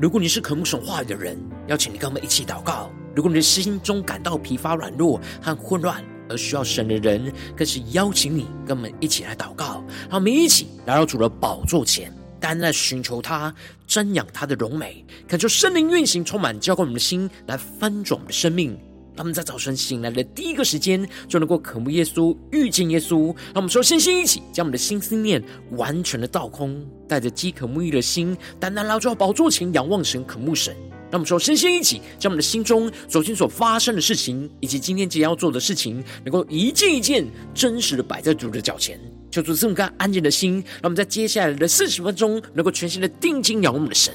如果你是渴慕神话语的人，邀请你跟我们一起祷告；如果你的心中感到疲乏、软弱和混乱而需要神的人，更是邀请你跟我们一起来祷告。让我们一起来到主的宝座前，单单寻求他，瞻仰他的荣美，恳求圣灵运行，充满浇灌我们的心，来翻转我们的生命。他们在早晨醒来的第一个时间，就能够渴慕耶稣、遇见耶稣。让我们说，先先一起将我们的心思念完全的倒空，带着饥渴沐浴的心，单单来到宝座前仰望神、渴慕神。让我们说，先先一起将我们的心中昨天所发生的事情，以及今天即将要做的事情，能够一件一件真实的摆在主的脚前，求主赐我们安静的心，让我们在接下来的四十分钟，能够全心的定睛仰望我们的神。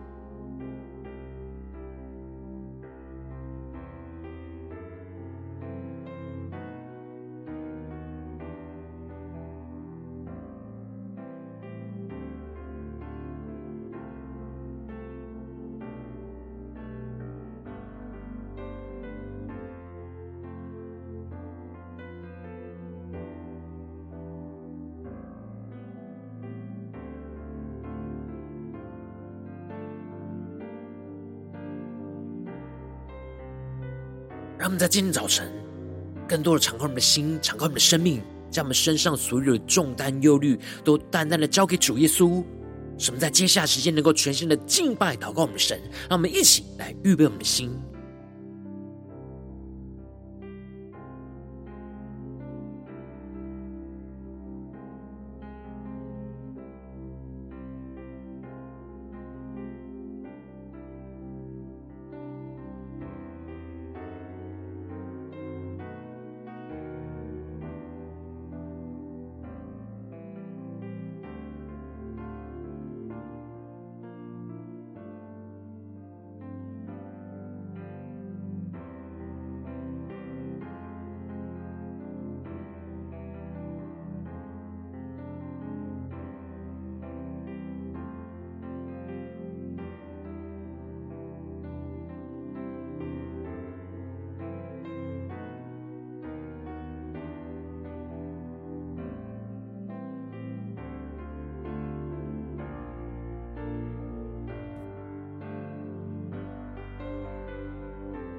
让我们在今天早晨，更多的敞开我们的心，敞开我们的生命，将我们身上所有的重担、忧虑，都淡淡的交给主耶稣。使我们在接下来时间能够全新的敬拜、祷告我们的神。让我们一起来预备我们的心。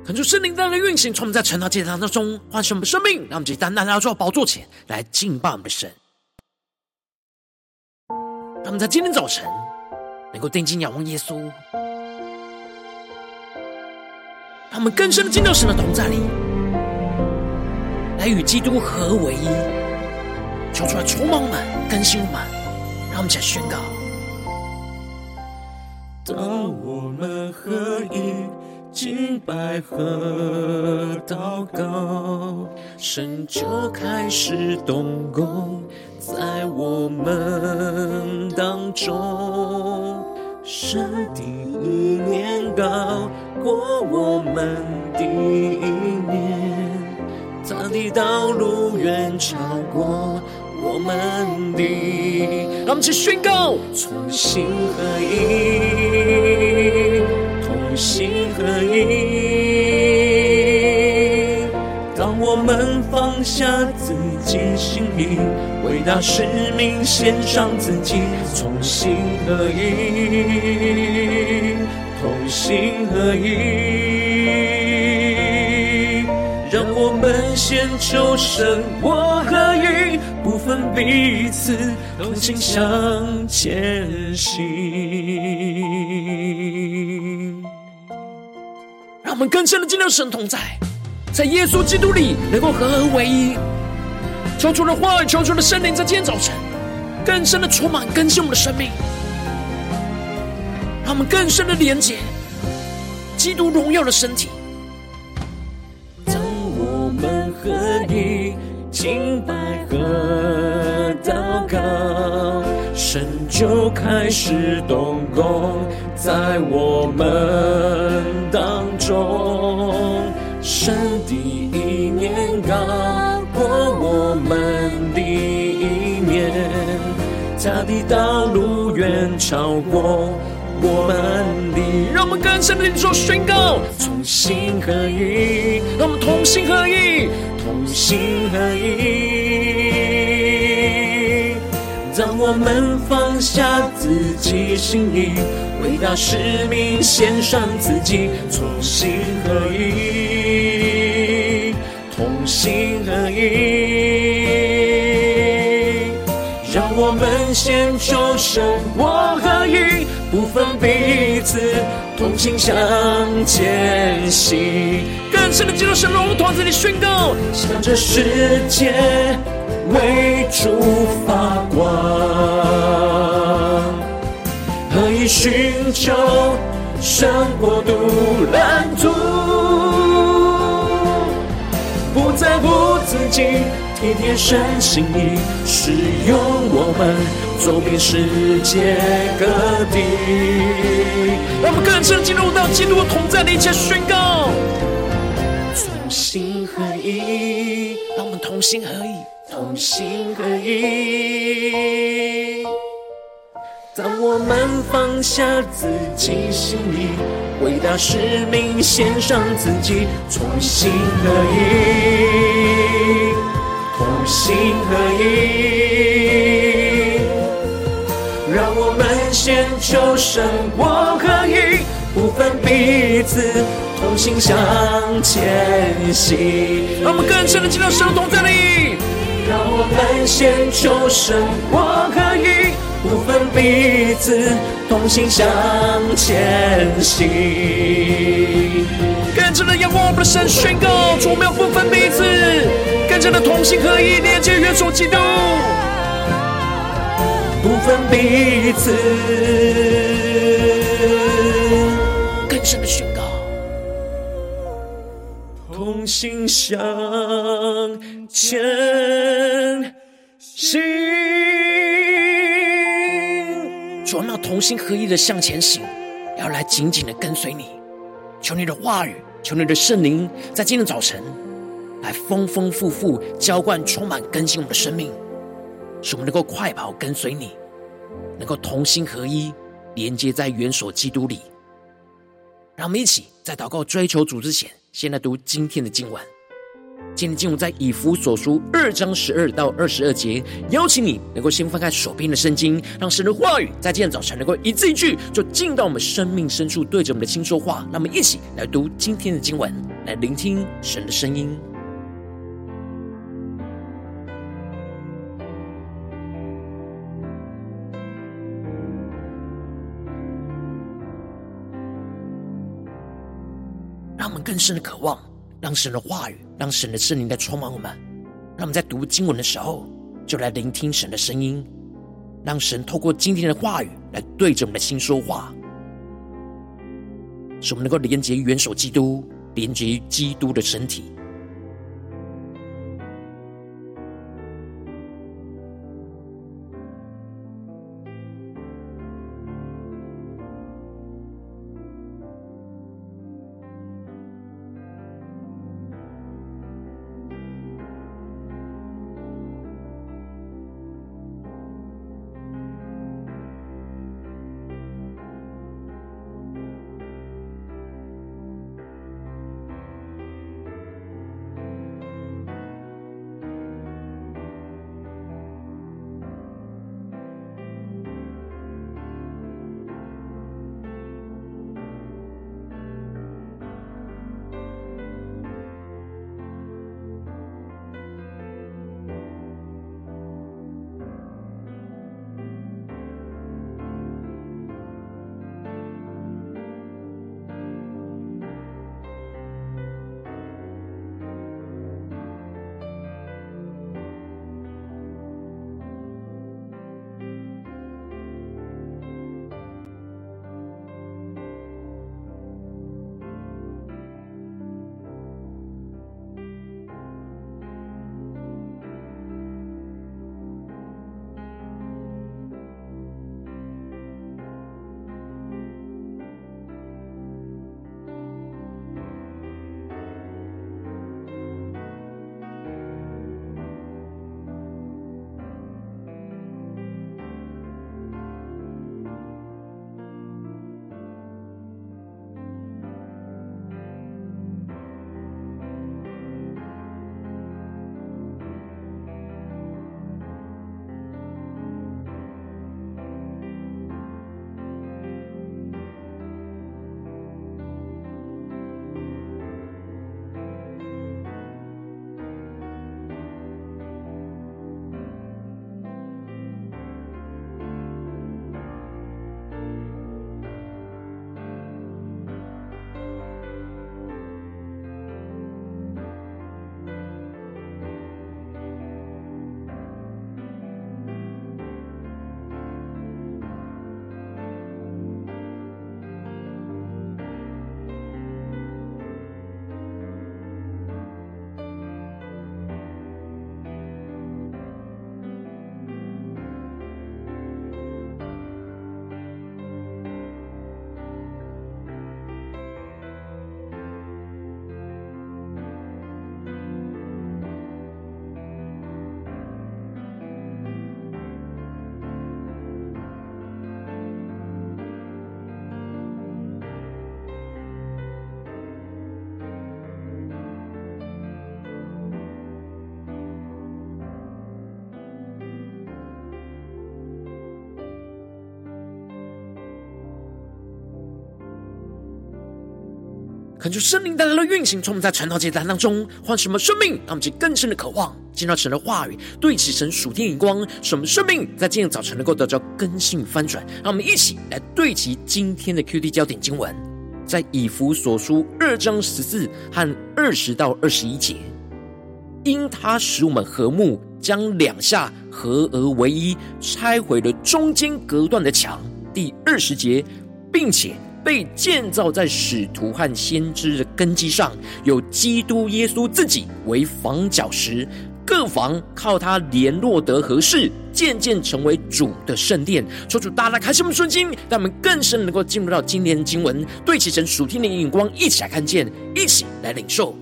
恳求圣灵在的运行，从我们在晨祷祭坛当中唤醒我们的生命，让我们以单单来到宝座前来敬拜我们的神。让我们在今天早晨能够定睛仰望耶稣，让我们更深的进到神的同在里，来与基督合为一，求出来充满我们，更新我们，让我们一起来宣告：当我们合一。敬拜和祷告，神就开始动工在我们当中。神的意念高过我们的意念，他的道路远超过我们的。让我们去宣告：同心合一。同心合一。当我们放下自己心意，为大使命献上自己，同心合一，同心合一。让我们先求神我合一，不分彼此，同心向前行。们更深的进入神同在，在耶稣基督里能够合而为一。求主的话语，求主的圣灵，在今天早晨更深的充满更新我们的生命，让我们更深的连接基督荣耀的身体。当我们合一，敬拜和祷告，神就开始动工在我们当中，神的意念高过我们的意念，他的道路远超过我们的。让我们更深的说宣告，同心合一，让我们同心合一，心合一。我们放下自己心意，为大使命献上自己，同心合一，同心合一。让我们先求神，我合一，不分彼此，同心向前行。更深的进入神荣同在里宣告，向着世界为主发光，何以寻求神国度蓝图，不在乎自己，体贴神心意，使用我们走遍世界各地。让我们更深进入到基督同在的一切宣告，同心合一，让我们同心合一。同心合一。当我们放下自己心意，为大使命献上自己，同心合一，同心合一。让我们先求神我合一，不分彼此，同心向前行。让我们更深的进入神同在里。让我们先求神，我合一，不分彼此，同心向前行。更深的仰望我们的神，宣告：主，我们要不分彼此，更加的同心合一，连接元首基督，不分彼此，更深的宣告。同心向前行，主，我们要同心合一的向前行，要来紧紧的跟随你。求你的话语，求你的圣灵，在今天早晨来丰丰富富浇灌、充满更新我们的生命，使我们能够快跑跟随你，能够同心合一，连接在元首基督里。让我们一起在祷告追求主之前，先来读今天的经文。今天经文在以弗所书二章十二到二十二节。邀请你能够先翻开手边的圣经，让神的话语在今天早晨能够一字一句，就进到我们生命深处，对着我们的心说话。那么一起来读今天的经文，来聆听神的声音。更深的渴望。让神的话语，让神的圣灵在充满我们。让我们在读经文的时候，就来聆听神的声音，让神透过今天的话语来对着我们的心说话，使我们能够连接元首基督，连接于基督的身体。恳求圣灵带来的运行，从我们在传道祭坛当中换什么生命，让我们去更深的渴望见到神的话语，对齐神属天眼光，什么生命在今天早晨能够得到更新翻转。让我们一起来对齐今天的 QD 焦点经文，在以弗所书二章十四和二十到二十一节，因他使我们和睦，将两下合而为一，拆毁了中间隔断的墙。第二十节，并且。被建造在使徒和先知的根基上，有基督耶稣自己为房角石，各房靠他联络得合适，渐渐成为主的圣殿。求主大大开心我们的心，让我们更深能够进入到今天的经文，对齐神属天的眼光，一起来看见，一起来领受。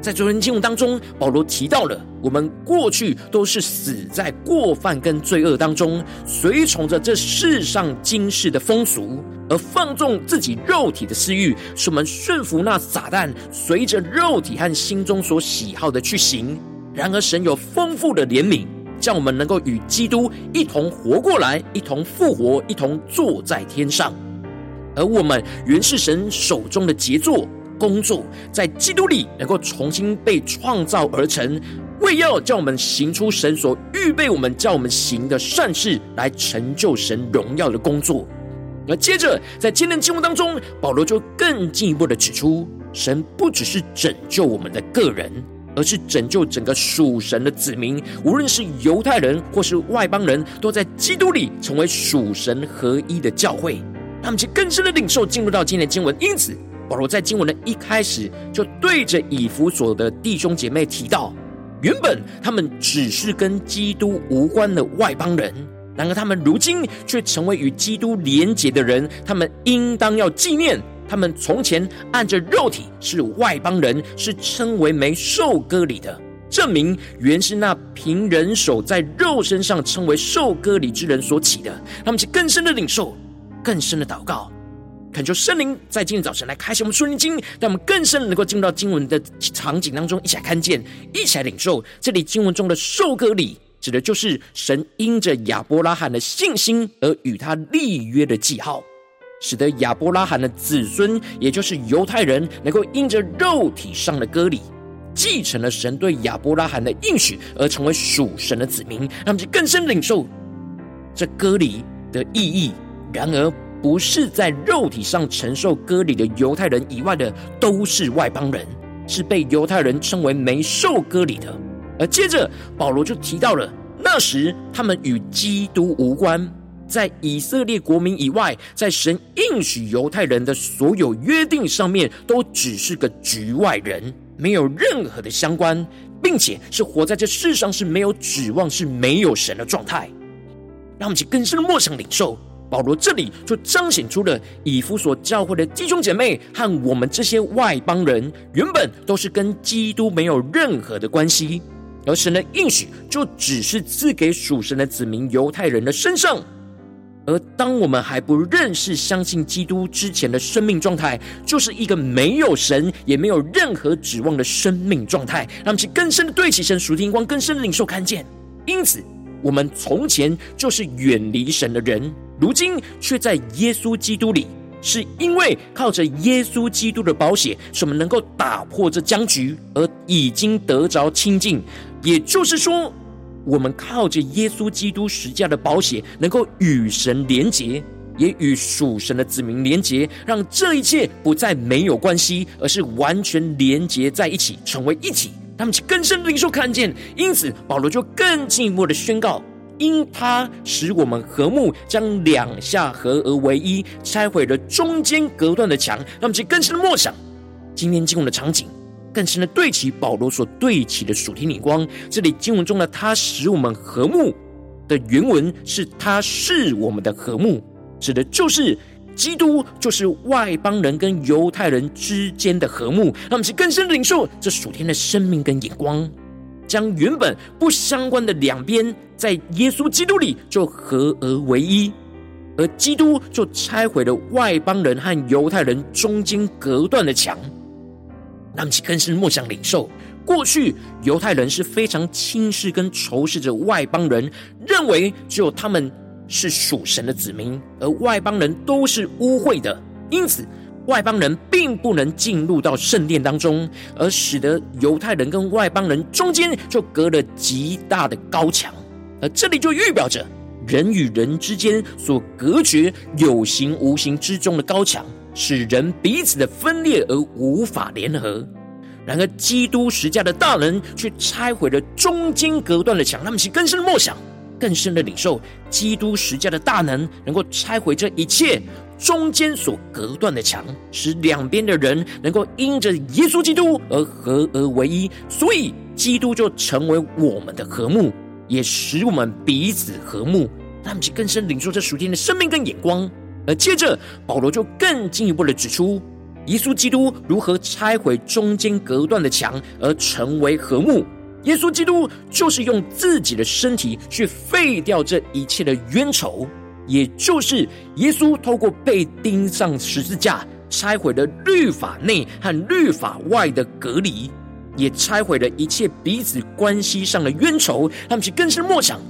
在昨天经文当中，保罗提到了我们过去都是死在过犯跟罪恶当中，随从着这世上今世的风俗，而放纵自己肉体的私欲，使我们顺服那撒旦，随着肉体和心中所喜好的去行。然而，神有丰富的怜悯，叫我们能够与基督一同活过来，一同复活，一同坐在天上。而我们原是神手中的杰作。工作在基督里能够重新被创造而成，为要叫我们行出神所预备我们叫我们行的善事，来成就神。荣耀的工作。而接着在今天的经文当中，保罗就更进一步的指出，神。不只是拯救我们的个人，而是拯救整个属神。的子民，无论是犹太人或是外邦人，都在基督里成为属神合一的教会。他们就更深的领受进入到今天的经文，因此。保罗在经文的一开始就对着以弗所的弟兄姐妹提到，原本他们只是跟基督无关的外邦人，然而他们如今却成为与基督连结的人。他们应当要纪念，他们从前按着肉体是外邦人，是称为没受割礼的，证明原是那凭人手在肉身上称为受割礼之人所起的。他们去更深的领受，更深的祷告。恳求圣灵在今天早晨来开启我们属灵经，让我们更深能够进入到经文的场景当中，一起来看见，一起来领受。这里经文中的受割礼，指的就是神因着亚伯拉罕的信心而与他立约的记号，使得亚伯拉罕的子孙，也就是犹太人，能够因着肉体上的割礼，继承了神对亚伯拉罕的应许，而成为属神的子民。让我们就更深领受这割礼的意义。然而，不是在肉体上承受割礼的犹太人以外的，都是外邦人，是被犹太人称为没受割礼的。而接着保罗就提到了，那时他们与基督无关，在以色列国民以外，在神应许犹太人的所有约定上面，都只是个局外人，没有任何的相关，并且是活在这世上是没有指望、是没有神的状态。让我们去更深的默想领受。保罗这里就彰显出了以弗所教会的弟兄姐妹和我们这些外邦人，原本都是跟基督没有任何的关系，而神的应许就只是赐给属神的子民犹太人的身上。而当我们还不认识、相信基督之前的生命状态，就是一个没有神也没有任何指望的生命状态，让我们去更深的对齐神属天光，更深的领受看见。因此，我们从前就是远离神的人。如今却在耶稣基督里，是因为靠着耶稣基督的宝血，使我们能够打破这僵局，而已经得着清净。也就是说，我们靠着耶稣基督十架的宝血，能够与神连结，也与属神的子民连结，让这一切不再没有关系，而是完全连结在一起，成为一体。他们更深的领受看见，因此保罗就更进一步的宣告。因他使我们和睦，将两下合而为一，拆毁了中间隔断的墙。让我们去更深的默想今天经文的场景，更深的对齐保罗所对齐的属天眼光。这里经文中的“他使我们和睦”的原文是“他是我们的和睦”，指的就是基督，就是外邦人跟犹太人之间的和睦。让我们去更深的领受这属天的生命跟眼光。将原本不相关的两边，在耶稣基督里就合而为一，而基督就拆毁了外邦人和犹太人中间隔断的墙。让，其更是默想领受，过去犹太人是非常轻视跟仇视着外邦人，认为只有他们是属神的子民，而外邦人都是污秽的。因此，外邦人并不能进入到圣殿当中，而使得犹太人跟外邦人中间就隔了极大的高墙，而这里就预表着人与人之间所隔绝有形无形之中的高墙，使人彼此的分裂而无法联合。然而，基督十架的大能却拆毁了中间隔断的墙。他们是更深的默想，更深的领受基督十架的大能，能够拆毁这一切中间所隔断的墙，使两边的人能够因着耶稣基督而合而为一。所以，基督就成为我们的和睦，也使我们彼此和睦。他们其更深领受这属天的生命跟眼光。而接着，保罗就更进一步的指出。耶稣基督如何拆毁中间隔断的墙而成为和睦？耶稣基督就是用自己的身体去废掉这一切的冤仇，也就是耶稣透过被钉上十字架，拆毁了律法内和律法外的隔离，也拆毁了一切彼此关系上的冤仇。他们去更深默想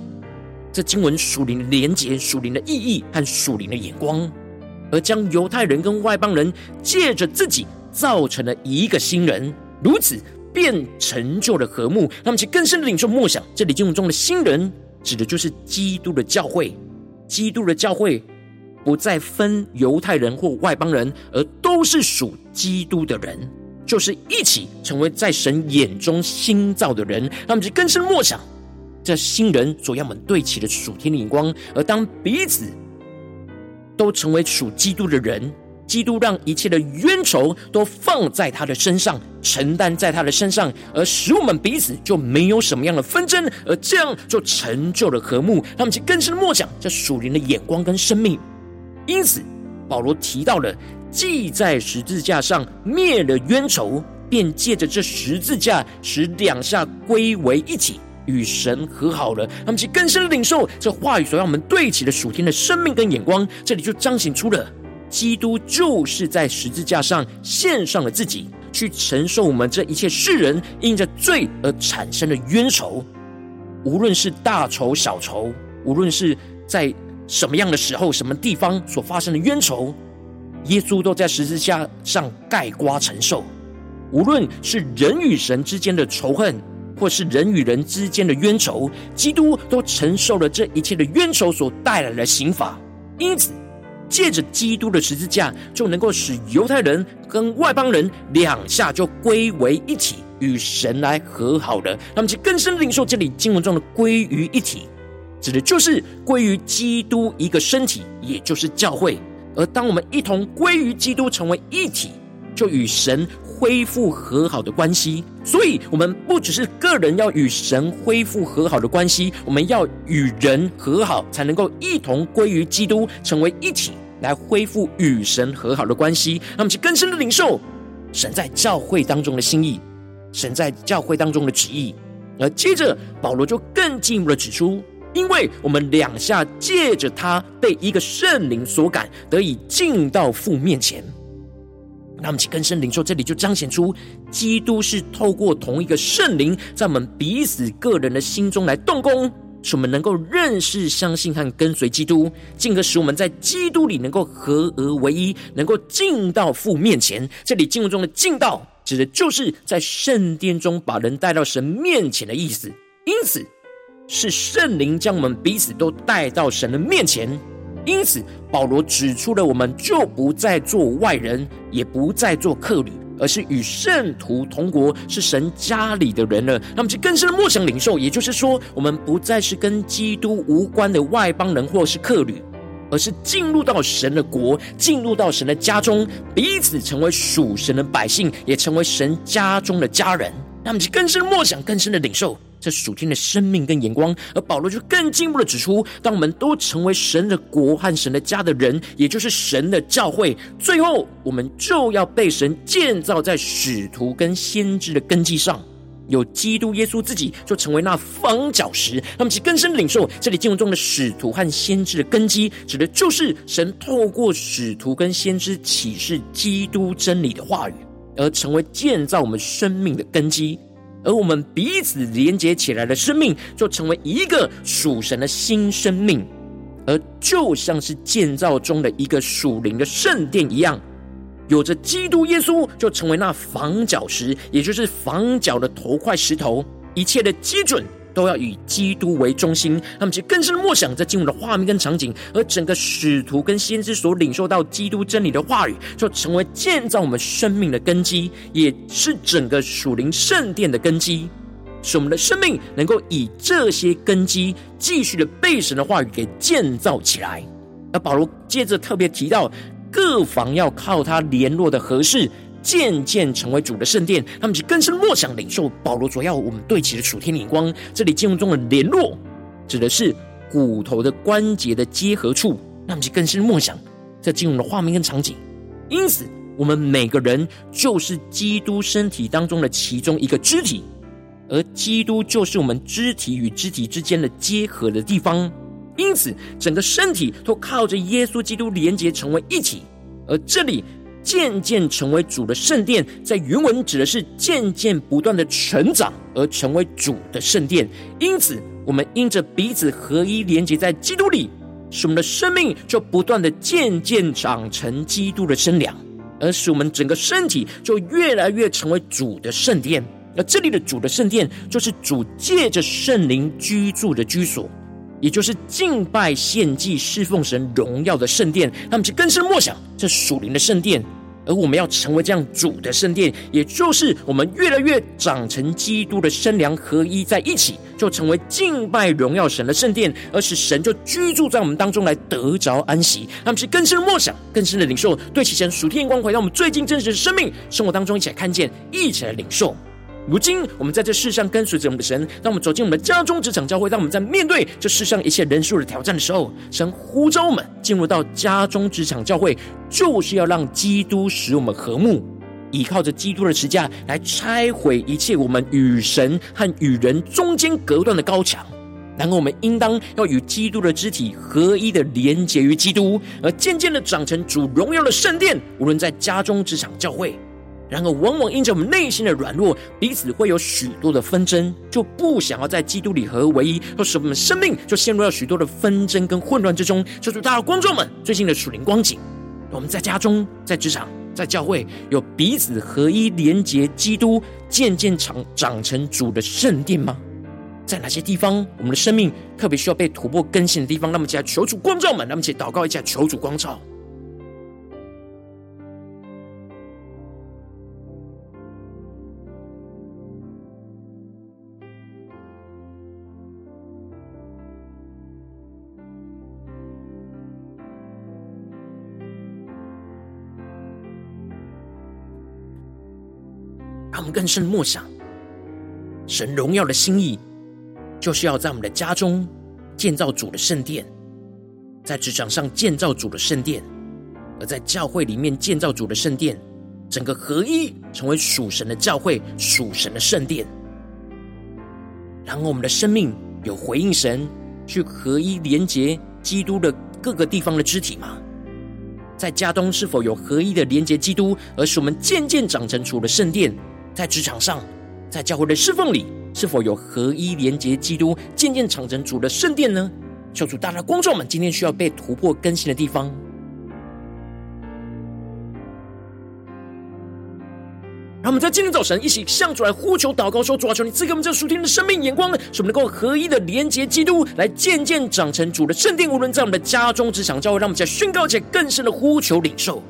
这经文属灵连结、属灵的意义和属灵的眼光。而将犹太人跟外邦人借着自己造成了一个新人，如此便成就了和睦。他们，其更深的领受默想，这里经文中的新人，指的就是基督的教会。基督的教会不再分犹太人或外邦人，而都是属基督的人，就是一起成为在神眼中新造的人。那么，其更深默想，这新人所要我们对齐的属天的眼光，而当彼此。都成为属基督的人，基督让一切的冤仇都放在他的身上，承担在他的身上，而使我们彼此就没有什么样的纷争，而这样就成就了和睦。他们就更深的默想这属灵的眼光跟生命。因此，保罗提到了，既在十字架上灭了冤仇，便借着这十字架使两下归为一体。与神和好了，他们其更深的领受这话语所让我们对齐的属天的生命跟眼光，这里就彰显出了基督就是在十字架上献上了自己，去承受我们这一切世人因着罪而产生的冤仇，无论是大仇小仇，无论是在什么样的时候、什么地方所发生的冤仇，耶稣都在十字架上盖瓜承受，无论是人与神之间的仇恨。或是人与人之间的冤仇，基督都承受了这一切的冤仇所带来的刑罚。因此，借着基督的十字架，就能够使犹太人跟外邦人两下就归为一体，与神来和好了。那么，其更深领受这里经文中的“归于一体”，指的就是归于基督一个身体，也就是教会。而当我们一同归于基督，成为一体，就与神。恢复和好的关系，所以我们不只是个人要与神恢复和好的关系，我们要与人和好，才能够一同归于基督，成为一体，来恢复与神和好的关系。那么，去更深的领受神在教会当中的心意，神在教会当中的旨意。而接着，保罗就更进一步的指出，因为我们两下借着他被一个圣灵所感，得以进到父面前。那么，请更深领受，这里就彰显出基督是透过同一个圣灵，在我们彼此个人的心中来动工，使我们能够认识、相信和跟随基督，进而使我们在基督里能够合而为一，能够进到父面前。这里经文中的“进到”指的就是在圣殿中把人带到神面前的意思。因此，是圣灵将我们彼此都带到神的面前。因此，保罗指出了，我们就不再做外人，也不再做客旅，而是与圣徒同国，是神家里的人了。那么，就更深的默想领受，也就是说，我们不再是跟基督无关的外邦人或是客旅，而是进入到神的国，进入到神的家中，彼此成为属神的百姓，也成为神家中的家人。那么，就更深的默想，更深的领受。这属天的生命跟眼光，而保罗就更进一步的指出：当我们都成为神的国和神的家的人，也就是神的教会，最后我们就要被神建造在使徒跟先知的根基上，有基督耶稣自己就成为那房角石。那么，其更深领受这里经文中的使徒和先知的根基，指的就是神透过使徒跟先知启示基督真理的话语，而成为建造我们生命的根基。而我们彼此连接起来的生命，就成为一个属神的新生命，而就像是建造中的一个属灵的圣殿一样，有着基督耶稣，就成为那房角石，也就是房角的头块石头。一切的基准都要以基督为中心。他们其实更深的默想，在进入的画面跟场景，而整个使徒跟先知所领受到基督真理的话语，就成为建造我们生命的根基，也是整个属灵圣殿的根基。使我们的生命能够以这些根基，继续的被神的话语给建造起来。而保罗接着特别提到，各房要靠他联络的合适，渐渐成为主的圣殿。他们就更深默想领受保罗所要我们对齐的属天眼光。这里经文中的联络，指的是骨头的关节的结合处。那么就更深默想这进入的画面跟场景。因此，我们每个人就是基督身体当中的其中一个肢体。而基督就是我们肢体与肢体之间的结合的地方，因此整个身体都靠着耶稣基督连接成为一体。而这里渐渐成为主的圣殿，在原文指的是渐渐不断的成长而成为主的圣殿。因此，我们因着彼此合一连接在基督里，使我们的生命就不断的渐渐长成基督的身量，而使我们整个身体就越来越成为主的圣殿。而这里的主的圣殿，就是主借着圣灵居住的居所，也就是敬拜、献祭、侍奉神荣耀的圣殿。他们是更深默想这属灵的圣殿，而我们要成为这样主的圣殿，也就是我们越来越长成基督的身量合一在一起，就成为敬拜荣耀神的圣殿，而使神就居住在我们当中来得着安息。他们是更深默想、更深的领受，对其神属天光辉，让我们最近真实的生命生活当中，一起来看见，一起来领受。如今，我们在这世上跟随着我们的神。当我们走进我们的家中、职场、教会，当我们在面对这世上一切人数的挑战的时候，神呼召我们进入到家中、职场、教会，就是要让基督使我们和睦，依靠着基督的十架来拆毁一切我们与神和与人中间隔断的高墙。然后，我们应当要与基督的肢体合一的连结于基督，而渐渐的长成主荣耀的圣殿。无论在家中、职场、教会。然而，往往因着我们内心的软弱，彼此会有许多的纷争，就不想要在基督里合为一，或使我们生命就陷入了许多的纷争跟混乱之中。求主大家观众们最近的属灵光景，我们在家中、在职场、在教会，有彼此合一连结基督，渐渐长长成主的圣殿吗？在哪些地方，我们的生命特别需要被突破更新的地方？那么，起来求主光照们，那么，起祷告一下，求主光照。更深默想，神荣耀的心意，就是要在我们的家中建造主的圣殿，在职场上建造主的圣殿，而在教会里面建造主的圣殿，整个合一成为属神的教会、属神的圣殿。然后我们的生命有回应神，去合一连接基督的各个地方的肢体吗？在家中是否有合一的连接基督，而使我们渐渐长成主的圣殿？在职场上，在教会的侍奉里，是否有合一连结基督，渐渐长成主的圣殿呢？求主大大光照们，今天需要被突破更新的地方。让我们在今天早晨一起向主来呼求祷告说：主啊，求你赐给我们这属天的生命眼光，使我们能够合一的连结基督，来渐渐长成主的圣殿。无论在我们的家中、职场、教会，让我们在宣告且更深的呼求领受。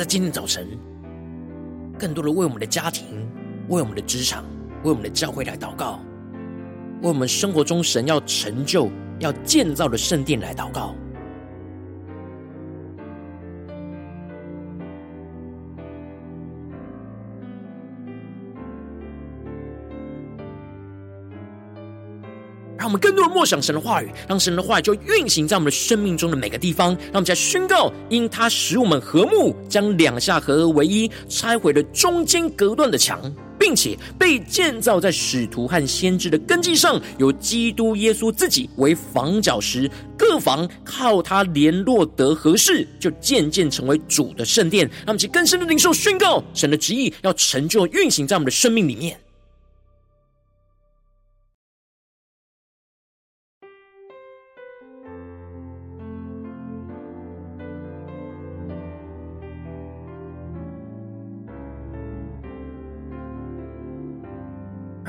在今天早晨，更多的为我们的家庭、为我们的职场、为我们的教会来祷告，为我们生活中神要成就、要建造的圣殿来祷告。我们更多的默想神的话语，让神的话语就运行在我们的生命中的每个地方。让我们在宣告：因他使我们和睦，将两下合而为一，拆毁了中间隔断的墙。并且被建造在使徒和先知的根基上，由基督耶稣自己为房角石，各房靠他联络得合适，就渐渐成为主的圣殿。让我们去更深的领受宣告，神的旨意要成就运行在我们的生命里面。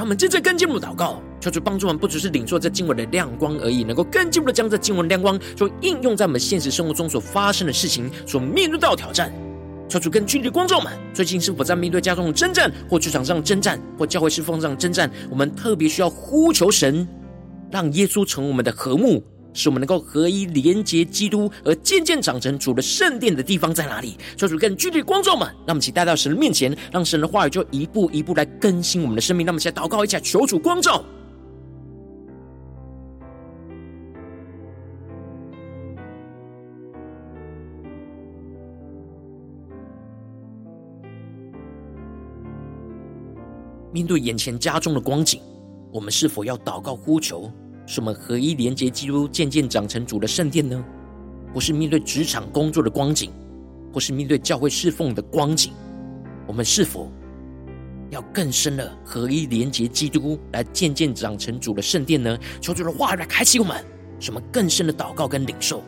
他们正在更进一步祷告，求主帮助我们，不只是领受这经文的亮光而已，能够更进一步的将这经文亮光，就应用在我们现实生活中所发生的事情，所面对到的挑战。求主更具体的观众们，最近是否在面对家中的征战，或职场上征战，或教会侍奉上征战？我们特别需要呼求神，让耶稣成为我们的和睦。使我们能够合一连结基督，而渐渐长成主的圣殿的地方在哪里？求主更具体的光照们，让我们一起带到神的面前，让神的话语就一步一步来更新我们的生命。让我们一起来祷告，一下求主光照。面对眼前家中的光景，我们是否要祷告呼求？是我们合一连接基督，渐渐长成主的圣殿呢？或是面对职场工作的光景，或是面对教会侍奉的光景，我们是否要更深的合一连接基督，来渐渐长成主的圣殿呢？求主的话来开启我们，什么更深的祷告跟领受。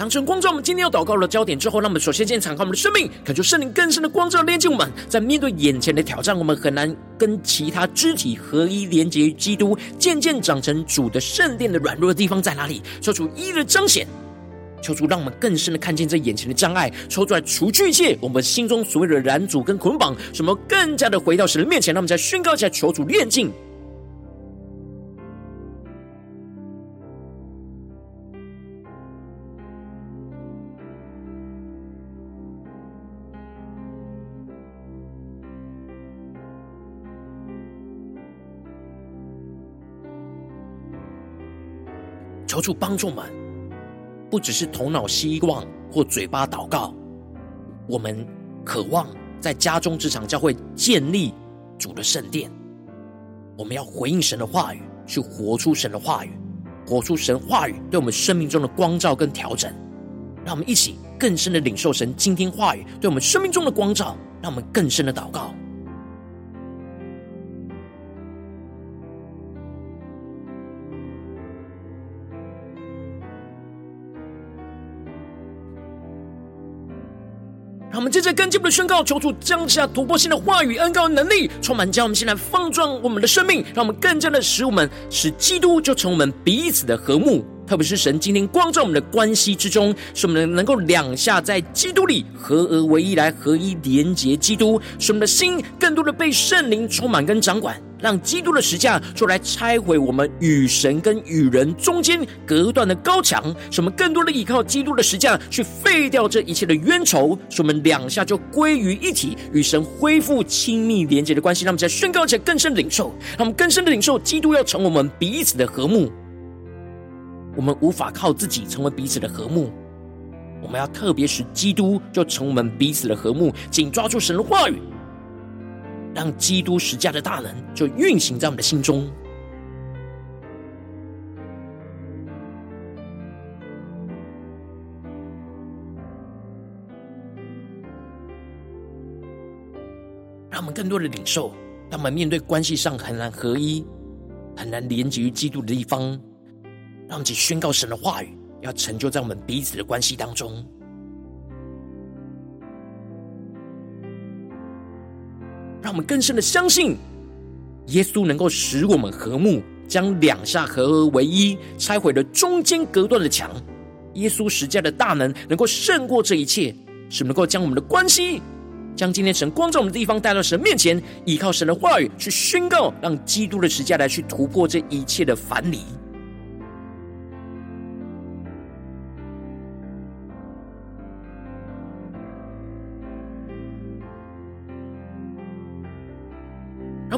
当成光照我们今天要祷告的焦点之后，让我们首先先敞开我们的生命，恳求圣灵更深的光照连接我们。在面对眼前的挑战，我们很难跟其他肢体合一连接于基督，渐渐长成主的圣殿的软弱的地方在哪里？求主一一的彰显，求主让我们更深的看见这眼前的障碍，抽出来除去一切我们心中所谓的拦阻跟捆绑，什么更加的回到神的面前，让我们再宣告一下，求主炼净。求主帮助我们，不只是头脑希望或嘴巴祷告，我们渴望在家中、职场、教会建立主的圣殿。我们要回应神的话语，去活出神的话语，活出神话语对我们生命中的光照跟调整。让我们一起更深的领受神今天话语对我们生命中的光照，让我们更深的祷告。我们接着跟进一步的宣告，求主降下突破性的话语、恩膏能力，充满将我们现在放壮我们的生命，让我们更加的使我们使基督就成我们彼此的和睦。特别是神今天光照我们的关系之中，使我们能够两下在基督里合而为一，来合一连结基督，使我们的心更多的被圣灵充满跟掌管。让基督的十架就来拆毁我们与神跟与人中间隔断的高墙，使我们更多的依靠基督的十架去废掉这一切的冤仇，使我们两下就归于一体，与神恢复亲密连接的关系。让我们再宣告，且更深的领受，让我们更深的领受，基督要成为我们彼此的和睦。我们无法靠自己成为彼此的和睦，我们要特别使基督就成为我们彼此的和睦，紧抓住神的话语。让基督十架的大能就运行在我们的心中，让我们更多的领受。当我们面对关系上很难合一、很难连接于基督的地方，让我们去宣告神的话语，要成就在我们彼此的关系当中。让我们更深的相信，耶稣能够使我们和睦，将两下合而为一，拆毁了中间隔断的墙。耶稣十架的大能能够胜过这一切，使能够将我们的关系，将今天神光照我们的地方带到神面前，依靠神的话语去宣告，让基督的十架来去突破这一切的藩篱。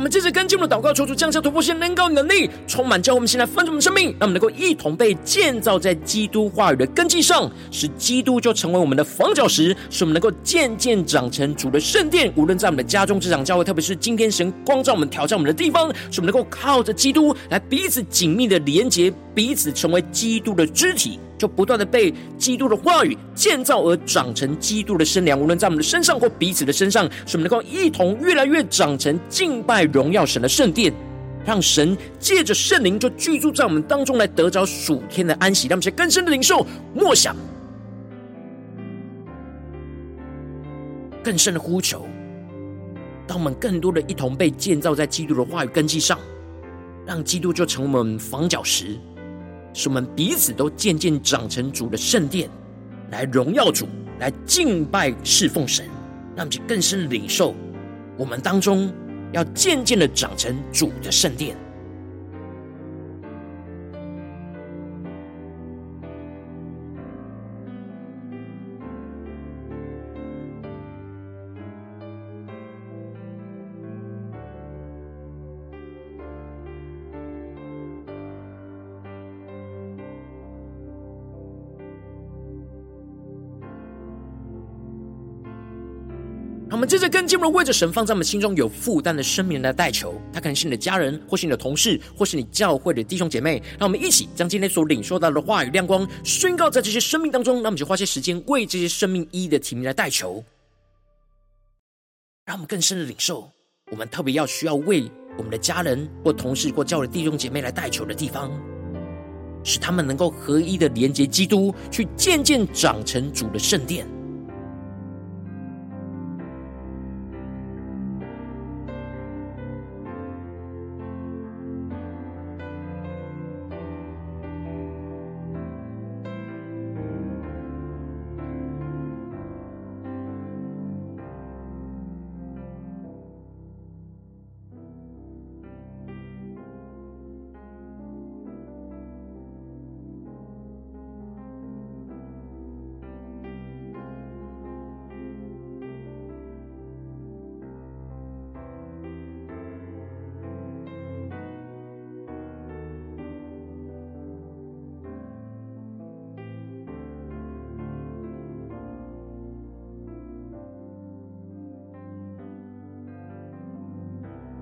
我们接着跟进我们的祷告，求主降下突破性能高能力，充满教会我们现在丰盛我们生命，让我们能够一同被建造在基督话语的根基上，使基督就成为我们的房角石，使我们能够渐渐长成主的圣殿。无论在我们的家中、职场、教会，特别是今天神光照我们、挑战我们的地方，使我们能够靠着基督来彼此紧密的连结，彼此成为基督的肢体。就不断的被基督的话语建造而长成基督的身量，无论在我们的身上或彼此的身上，使我们能够一同越来越长成敬拜荣耀神的圣殿，让神借着圣灵就居住在我们当中，来得着属天的安息，让我们更深的领受默想，更深的呼求，当我们更多的一同被建造在基督的话语根基上，让基督就成为我们房角石。使我们彼此都渐渐长成主的圣殿，来荣耀主，来敬拜侍奉神，那么就更深领受，我们当中要渐渐的长成主的圣殿。我们接着跟进入为着神放在我们心中有负担的生命来代求，他可能是你的家人，或是你的同事，或是你教会的弟兄姐妹。让我们一起将今天所领受到的话语亮光宣告在这些生命当中。那我们就花些时间为这些生命一一的提名来代求，让我们更深的领受。我们特别要需要为我们的家人或同事或教会弟兄姐妹来代求的地方，使他们能够合一的连接基督，去渐渐长成主的圣殿。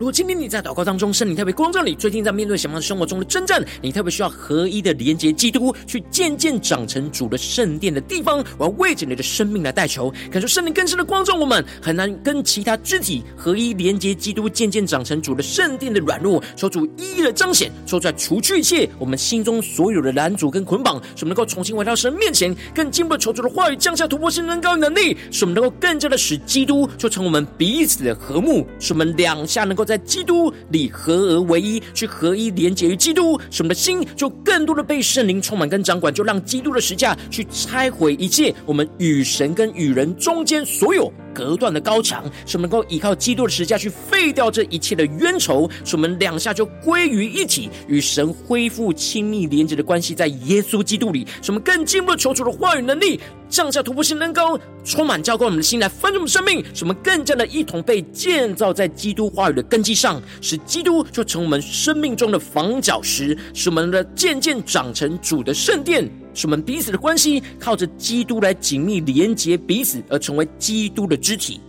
如果今天你在祷告当中，圣灵特别光照你，最近在面对什么样的生活中的征战，你特别需要合一的连接基督，去渐渐长成主的圣殿的地方，我要为着你的生命来代求，感受圣灵更深的光照我们，很难跟其他肢体合一连接基督，渐渐长成主的圣殿的软弱，求主一一的彰显，求出来除去一切我们心中所有的拦阻跟捆绑，使我们能够重新回到神面前，更进一步求主的话语降下突破性能高能力，使我们能够更加的使基督就成我们彼此的和睦，使我们两下能够。在基督里合而为一，去合一连接于基督，使我们的心就更多的被圣灵充满跟掌管，就让基督的十架去拆毁一切我们与神跟与人中间所有隔断的高墙，使我们能够依靠基督的十架去废掉这一切的冤仇，使我们两下就归于一体，与神恢复亲密连接的关系，在耶稣基督里，使我们更进一步求主的话语能力。降下突破性能高，充满浇灌我们的心，来分盛我们生命，使我们更加的一同被建造在基督话语的根基上，使基督就成我们生命中的房角石，使我们的渐渐长成主的圣殿，使我们彼此的关系靠着基督来紧密连接彼此，而成为基督的肢体。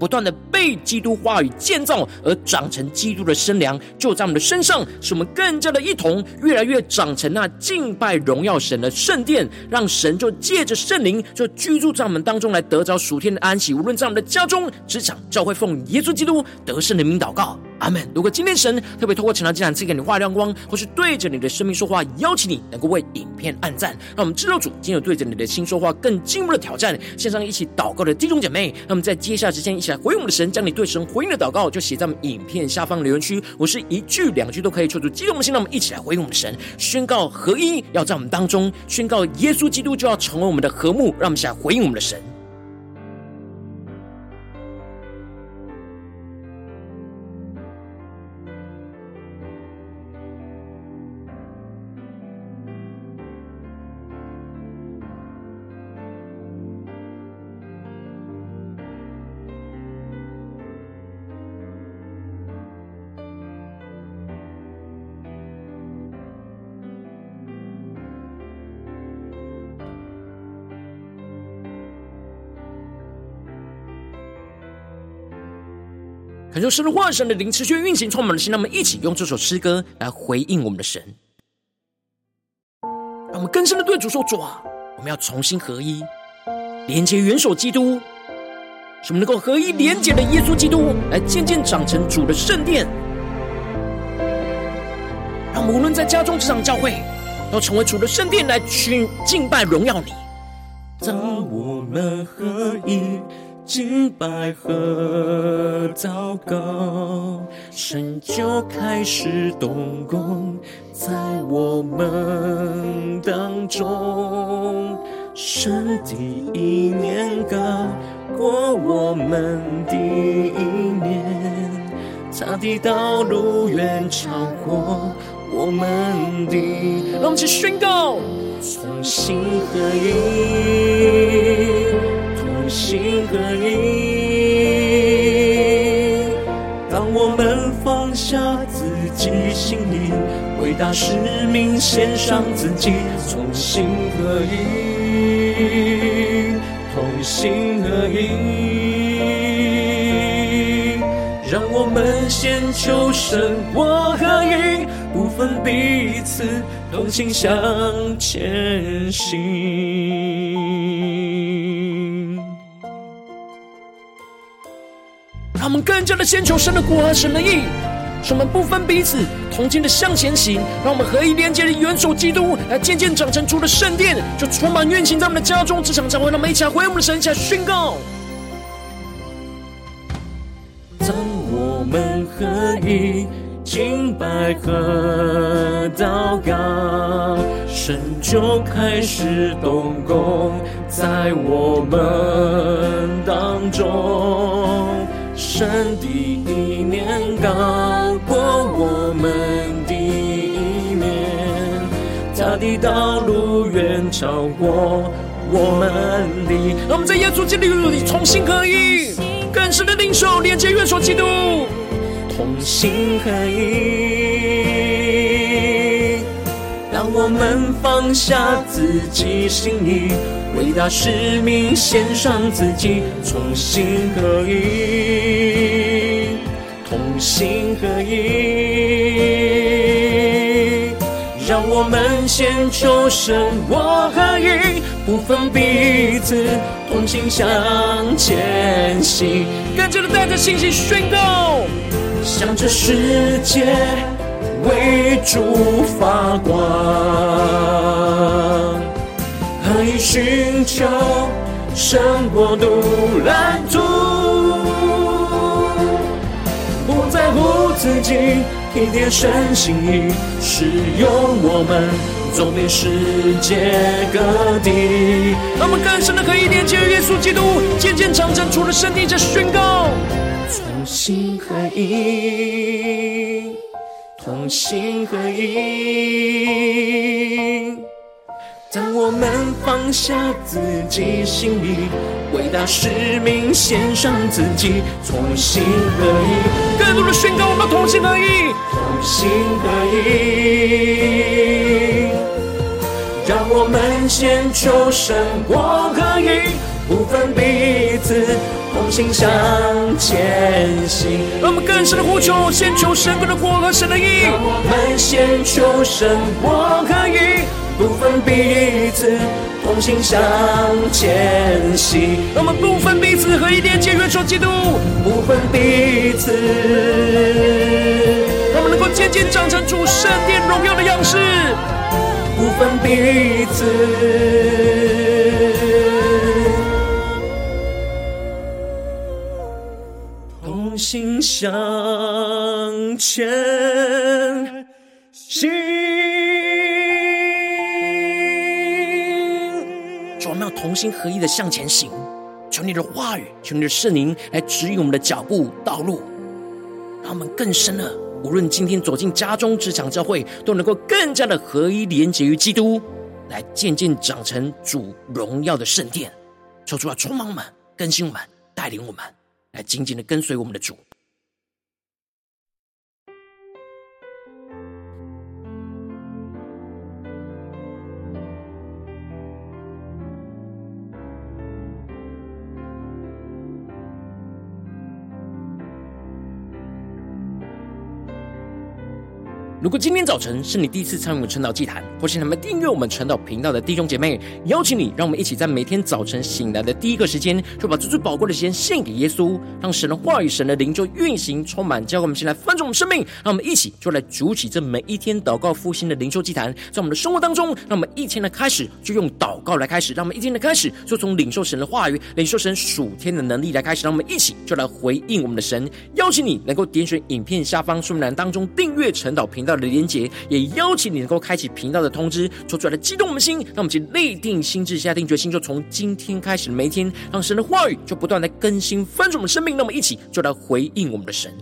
不断的被基督话语建造而长成基督的身量，就在我们的身上，使我们更加的一同越来越长成那敬拜荣耀神的圣殿，让神就借着圣灵就居住在我们当中，来得着属天的安息。无论在我们的家中、职场、教会，奉耶稣基督得胜的名祷告。阿门。如果今天神特别透过《晨祷祭坛》赐给你画亮光，或是对着你的生命说话，邀请你能够为影片按赞，让我们知道主今日对着你的心说话，更进一步的挑战。线上一起祷告的弟兄姐妹，让我们在接下来之间一起来回应我们的神，将你对神回应的祷告就写在我们影片下方留言区。我是一句两句都可以，抽出激动的心，让我们一起来回应我们的神，宣告合一要在我们当中，宣告耶稣基督就要成为我们的和睦，让我们一起来回应我们的神。感受神的话，神的灵持续运行，充满了心。让我们一起用这首诗歌来回应我们的神，让我们更深的对主说：主啊，我们要重新合一，连接元首基督，使我们能够合一连接的耶稣基督，来渐渐长成主的圣殿。让我们无论在家中、职场、教会，都成为主的圣殿，来去敬拜荣耀你。当我们合一。敬拜和祷告，神就开始动工在我们当中。神的意念高过我们第一年，他的道路远超过我们的。让我们一起宣告，同心合一。心合一，当我们放下自己心里伟大使命，献上自己，同心合一，同心合一，让我们先求神我合一，不分彼此，同心向前行。我们更加的先求神的国和神的义，使我们不分彼此，同心的向前行。让我们合一连接的元首基督，来渐渐长成主的圣殿，就充满运行在我们的家中、职场、教会。让我们一起来回我们的神，一起来宣告：当我们合一，敬拜和祷告，神就开始动工在我们当中。神的意念高过我们的意念，他的道路远超过我们的。让我们在耶稣基督里重新合一，更深的领受连接愿所基督，同心合一。让我们放下自己心意伟大使命，献上自己，同心合一，同心合一。让我们先求神我合一，不分彼此，同心向前行。跟着带着信心宣告，向这世界为主发光。可以寻求神国度蓝图，不在乎自己，一点神心意，使用我们走遍世界各地。让我们更深的可以连接耶稣基督，渐渐长成除了身体，这宣告：同心合一，同心合一。当我们放下自己心里伟大使命，献上自己，同心合一。更多的宣告，我们同心合一，同心合一。让我们先求神国合一，不分彼此，同心向前行。让我们更深的呼求，先求神国的国和神的义。让我们先求神国合一。不分彼此，同心向前行。让我们不分彼此，合一连接元首基督。不分彼此，让我们能够渐渐长成主圣殿荣耀的样式。不分彼此，心向前行。我们要同心合一的向前行，求你的话语，求你的圣灵来指引我们的脚步道路，让我们更深的，无论今天走进家中、职场、教会，都能够更加的合一连结于基督，来渐渐长成主荣耀的圣殿。求主啊，充满我们，更新我们，带领我们，来紧紧的跟随我们的主。如果今天早晨是你第一次参与我们晨祷祭坛，或是你们订阅我们晨祷频道的弟兄姐妹，邀请你，让我们一起在每天早晨醒来的第一个时间，就把最最宝贵的时间献给耶稣，让神的话语、神的灵就运行充满，教我们先来翻转我们生命，让我们一起就来筑起这每一天祷告复兴的灵修祭坛，在我们的生活当中，让我们一天的开始就用祷告来开始，让我们一天的开始就从领受神的话语、领受神属天的能力来开始，让我们一起就来回应我们的神。邀请你能够点选影片下方说明栏当中订阅晨祷频道的连结，也邀请你能够开启频道的通知，说出来的激动我们的心，让我们去立定心智，下定决心，就从今天开始的每一天，让神的话语就不断的更新翻转我们生命，那么一起就来回应我们的神。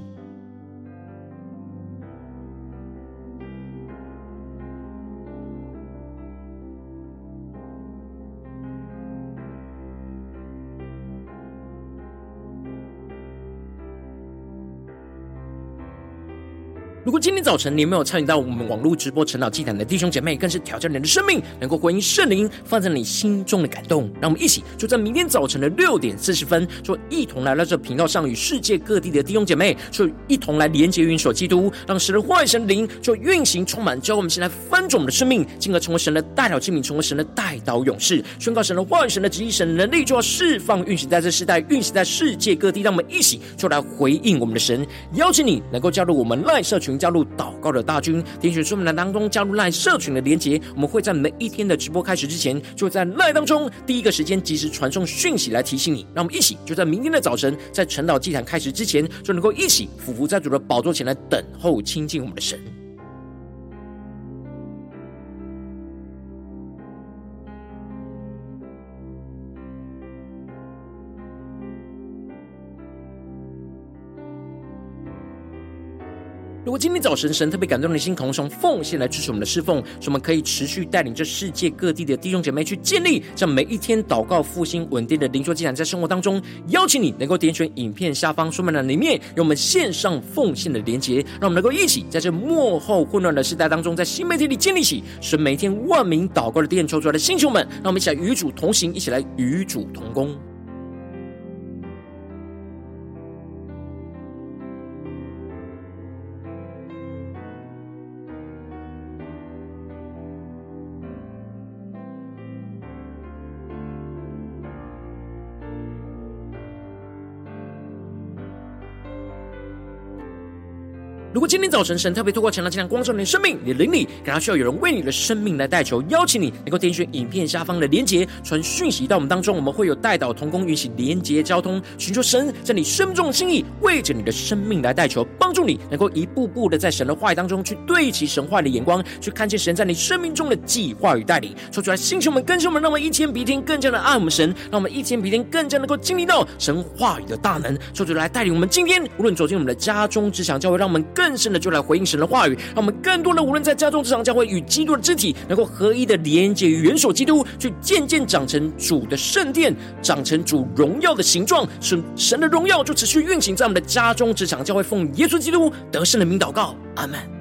如果今天早晨你没有参与到我们网络直播晨祷祭坛的弟兄姐妹，更是挑战你的生命，能够回应圣灵放在你心中的感动。让我们一起就在明天早晨的六点四十分，就一同来到这频道上，与世界各地的弟兄姐妹，就一同来连接、元首基督，让神的话语、神灵就运行充满，教我们先来翻转我们的生命，进而成为神的代表器皿，成为神的代祷勇士，宣告神的话语、神的旨意、神的能力，就要释放、运行在这世代，运行在世界各地。让我们一起就来回应我们的神，邀请你能够加入我们赖社群。加入祷告的大军，点选说明栏当中加入赖社群的连结。我们会在每一天的直播开始之前，就在赖当中第一个时间及时传送讯息来提醒你。让我们一起就在明天的早晨，在晨岛祭坛开始之前，就能够一起俯伏在主的宝座前来等候亲近我们的神。如果今天早晨神特别感动你的心，同时用奉献来支持我们的侍奉，使我们可以持续带领这世界各地的弟兄姐妹去建立这每一天祷告复兴稳定的灵修祭坛，在生活当中，邀请你能够点选影片下方说明栏里面有我们线上奉献的连结，让我们能够一起在这幕后混乱的时代当中，在新媒体里建立起神每天万名祷告的殿，抽出来的星球们，让我们一起来与主同行，一起来与主同工。如果今天早晨神特别透过前来这样光照你的生命，你的灵里感到需要有人为你的生命来代求，邀请你能够点选影片下方的连结，传讯息到我们当中，我们会有代祷同工，运行连结交通，寻求神在你生命中的心意，为着你的生命来代求，帮助你能够一步步的在神的话语当中去对齐神话的眼光，去看见神在你生命中的计划与带领。说出来，星球们、更新们，让我们一天比一天更加的爱我们神，让我们一天比一天更加能够经历到神话语的大能。说出来，带领我们今天无论走进我们的家中、职场、教会，让我们更。更深的就来回应神的话语，让我们更多的无论在家中、职场、教会与基督的肢体，能够合一的连接与元首基督，去渐渐长成主的圣殿，长成主荣耀的形状，使神的荣耀就持续运行在我们的家中、职场、教会，奉耶稣基督得胜的名祷告，阿门。